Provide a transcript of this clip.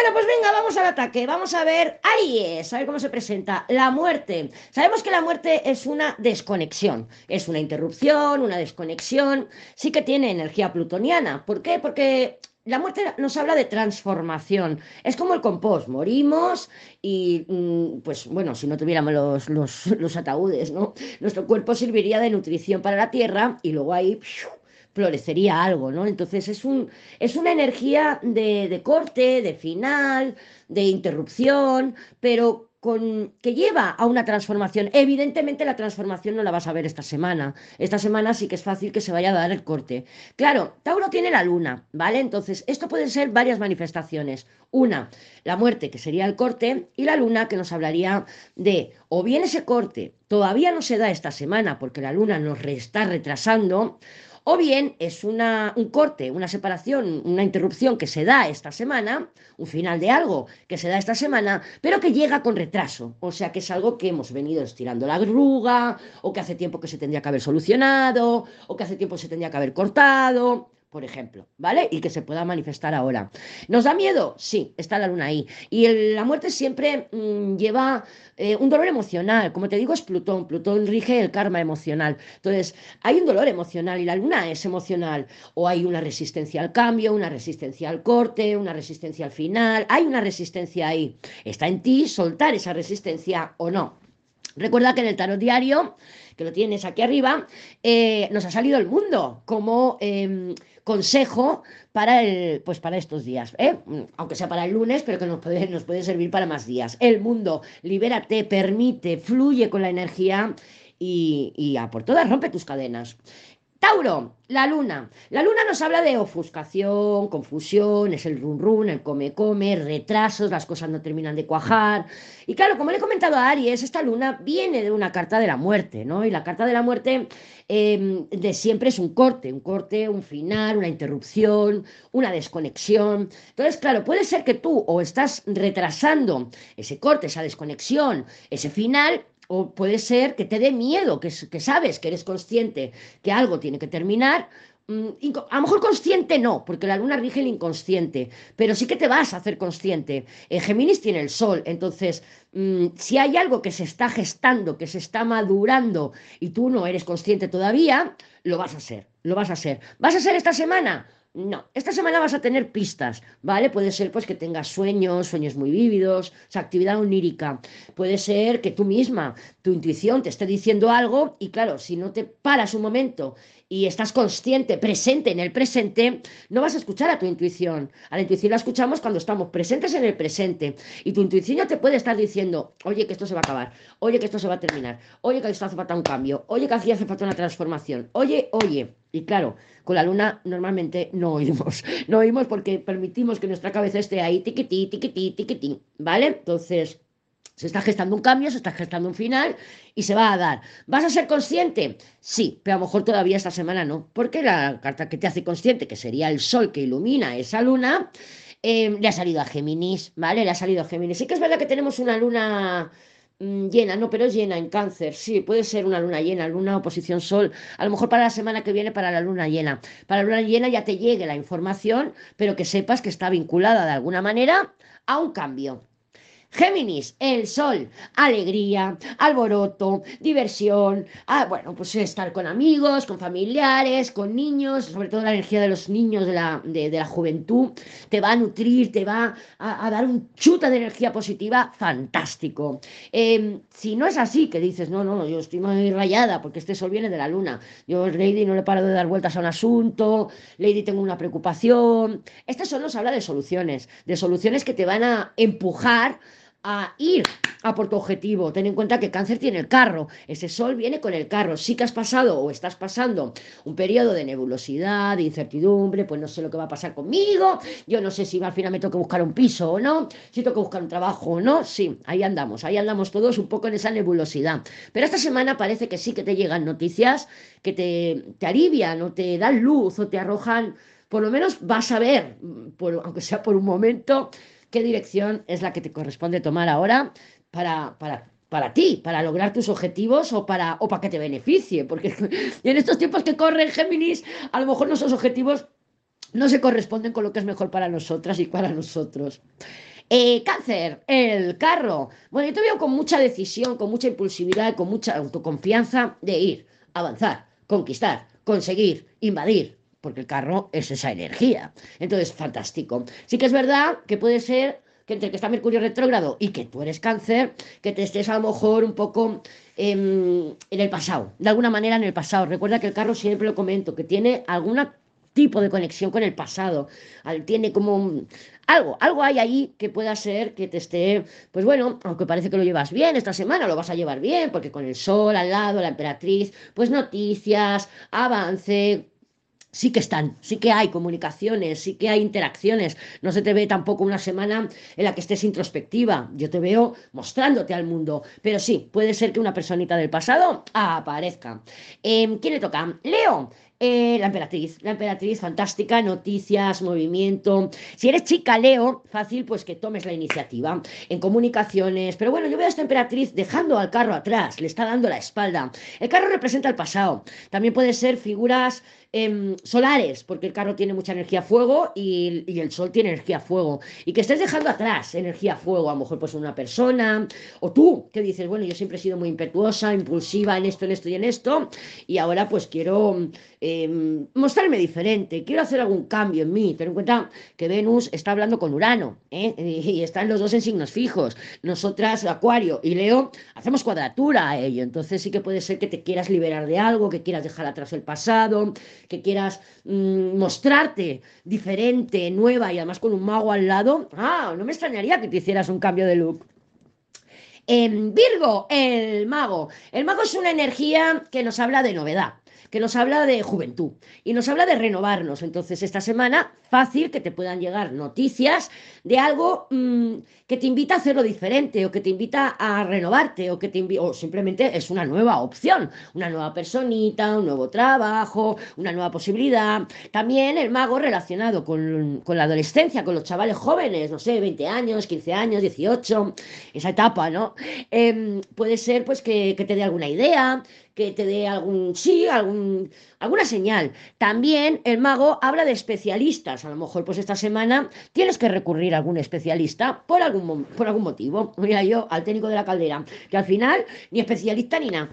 Bueno, pues venga, vamos al ataque. Vamos a ver Aries, a ver cómo se presenta. La muerte. Sabemos que la muerte es una desconexión, es una interrupción, una desconexión. Sí que tiene energía plutoniana. ¿Por qué? Porque la muerte nos habla de transformación. Es como el compost. Morimos y, mm, pues bueno, si no tuviéramos los, los, ataúdes, ¿no? Nuestro cuerpo serviría de nutrición para la tierra y luego ahí florecería algo, ¿no? Entonces es, un, es una energía de, de corte, de final, de interrupción, pero con, que lleva a una transformación. Evidentemente la transformación no la vas a ver esta semana. Esta semana sí que es fácil que se vaya a dar el corte. Claro, Tauro tiene la luna, ¿vale? Entonces, esto pueden ser varias manifestaciones. Una, la muerte, que sería el corte, y la luna, que nos hablaría de, o bien ese corte todavía no se da esta semana porque la luna nos está retrasando, o bien es una, un corte, una separación, una interrupción que se da esta semana, un final de algo que se da esta semana, pero que llega con retraso. O sea que es algo que hemos venido estirando la arruga, o que hace tiempo que se tendría que haber solucionado, o que hace tiempo se tendría que haber cortado por ejemplo, ¿vale? Y que se pueda manifestar ahora. ¿Nos da miedo? Sí, está la luna ahí. Y la muerte siempre mm, lleva eh, un dolor emocional. Como te digo, es Plutón. Plutón rige el karma emocional. Entonces, hay un dolor emocional y la luna es emocional. O hay una resistencia al cambio, una resistencia al corte, una resistencia al final. Hay una resistencia ahí. Está en ti soltar esa resistencia o no. Recuerda que en el tarot diario, que lo tienes aquí arriba, eh, nos ha salido el mundo como em, consejo para, el, pues para estos días, ¿eh? aunque sea para el lunes, pero que nos puede, nos puede servir para más días. El mundo, libérate, permite, fluye con la energía y, y a por todas rompe tus cadenas. Tauro, la luna. La luna nos habla de ofuscación, confusión, es el run run, el come come, retrasos, las cosas no terminan de cuajar. Y claro, como le he comentado a Aries, esta luna viene de una carta de la muerte, ¿no? Y la carta de la muerte em, de siempre es un corte, un corte, un final, una interrupción, una desconexión. Entonces, claro, puede ser que tú o estás retrasando ese corte, esa desconexión, ese final, o puede ser que te dé miedo, que, que sabes, que eres consciente que algo tiene que terminar. Mm, a lo mejor consciente no, porque la luna rige el inconsciente, pero sí que te vas a hacer consciente. En Géminis tiene el sol, entonces mm, si hay algo que se está gestando, que se está madurando y tú no eres consciente todavía, lo vas a hacer, lo vas a hacer. ¿Vas a ser esta semana? No, esta semana vas a tener pistas, ¿vale? Puede ser pues que tengas sueños, sueños muy vívidos, o actividad onírica. Puede ser que tú misma, tu intuición te esté diciendo algo y claro, si no te paras un momento y estás consciente, presente en el presente, no vas a escuchar a tu intuición. A la intuición la escuchamos cuando estamos presentes en el presente. Y tu intuición ya te puede estar diciendo, oye, que esto se va a acabar, oye, que esto se va a terminar, oye, que esto hace falta un cambio, oye, que aquí hace falta una transformación, oye, oye. Y claro, con la luna normalmente no oímos, no oímos porque permitimos que nuestra cabeza esté ahí, tiquití, tiquití, tiquití, ¿vale? Entonces... Se está gestando un cambio, se está gestando un final y se va a dar. ¿Vas a ser consciente? Sí, pero a lo mejor todavía esta semana no, porque la carta que te hace consciente, que sería el sol que ilumina esa luna, eh, le ha salido a Géminis, ¿vale? Le ha salido a Géminis. Sí que es verdad que tenemos una luna llena, no, pero llena en cáncer, sí, puede ser una luna llena, luna oposición sol, a lo mejor para la semana que viene para la luna llena. Para la luna llena ya te llegue la información, pero que sepas que está vinculada de alguna manera a un cambio. Géminis, el sol, alegría, alboroto, diversión, ah, bueno, pues estar con amigos, con familiares, con niños, sobre todo la energía de los niños de la, de, la juventud, te va a nutrir, te va a, dar un chuta de energía positiva fantástico. Em, si no es así, que dices, no, no, yo estoy muy rayada porque este sol viene de la luna, yo, Lady, no le paro de dar vueltas a un asunto, Lady, tengo una preocupación. Este sol nos habla de soluciones, de soluciones que te van a empujar a ir a por tu objetivo. Ten en cuenta que cáncer tiene el carro. Ese sol viene con el carro. Sí que has pasado o estás pasando un periodo de nebulosidad, de incertidumbre, pues no sé lo que va a pasar conmigo. Yo no sé si al final me tengo que buscar un piso o no, si tengo que buscar un trabajo o no. Sí, ahí andamos, ahí andamos todos un poco en esa nebulosidad. Pero esta semana parece que sí que te llegan noticias que te, te alivian o te dan luz o te arrojan, por lo menos vas a ver, aunque sea por un momento, qué dirección es la que te corresponde tomar ahora para, para, para ti, para lograr tus objetivos o para, o para que te beneficie. Porque en estos tiempos que corren Géminis, a lo mejor nuestros objetivos no se corresponden con lo que es mejor para nosotras y para nosotros. Eh, cáncer, el carro. Bueno, yo te veo con mucha decisión, con mucha impulsividad, con mucha autoconfianza de ir, avanzar, conquistar, conseguir, invadir, porque el carro es esa energía. Entonces, fantástico. Sí que es verdad que puede ser que entre que está Mercurio retrógrado y que tú eres cáncer, que te estés a lo mejor un poco en, en el pasado, de alguna manera en el pasado. Recuerda que el carro siempre lo comento, que tiene alguna tipo de conexión con el pasado. Tiene como algo, algo hay ahí que pueda ser que te esté, pues bueno, aunque parece que lo llevas bien esta semana, lo vas a llevar bien, porque con el sol al lado, la emperatriz, pues noticias, avance, sí que están, sí que hay comunicaciones, sí que hay interacciones. No se te ve tampoco una semana en la que estés introspectiva. Yo te veo mostrándote al mundo. Pero sí, puede ser que una personita del pasado aparezca. Eh, ¿Quién le toca? Leo. Eh, la emperatriz, la emperatriz, fantástica, noticias, movimiento. Si eres chica, Leo, fácil pues que tomes la iniciativa en comunicaciones. Pero bueno, yo veo a esta emperatriz dejando al carro atrás, le está dando la espalda. El carro representa el pasado. También puede ser figuras em, solares, porque el carro tiene mucha energía fuego y, el sol tiene energía fuego. Y que estés dejando atrás energía fuego, a lo mejor pues una persona, o tú, que dices, bueno, yo siempre he sido muy impetuosa, impulsiva en esto, en esto y en esto, y ahora pues quiero Em, mostrarme diferente, quiero hacer algún cambio en mí. Ten en cuenta que Venus está hablando con Urano ¿eh? y están los dos en signos fijos. Nosotras, Acuario y Leo, hacemos cuadratura a ello. Entonces sí que puede ser que te quieras liberar de algo, que quieras dejar atrás el pasado, que quieras mmm, mostrarte diferente, nueva y además con un mago al lado. Ah, no me extrañaría que te hicieras un cambio de look. En Virgo, el mago. El mago es una energía que nos habla de novedad que nos habla de juventud y nos habla de renovarnos. Entonces, esta semana, fácil que te puedan llegar noticias de algo mmm, que te invita a hacerlo diferente o que te invita a renovarte o que te o simplemente es una nueva opción, una nueva personita, un nuevo trabajo, una nueva posibilidad. También el mago relacionado con, con la adolescencia, con los chavales jóvenes, no sé, 20 años, 15 años, 18, esa etapa, ¿no? Eh, puede ser pues que, que te dé alguna idea, que te dé algún sí, algún, alguna señal. También el mago habla de especialistas. A lo mejor, pues esta semana tienes que recurrir a algún especialista por algún, por algún motivo. Mira yo al técnico de la caldera, que al final ni especialista ni nada.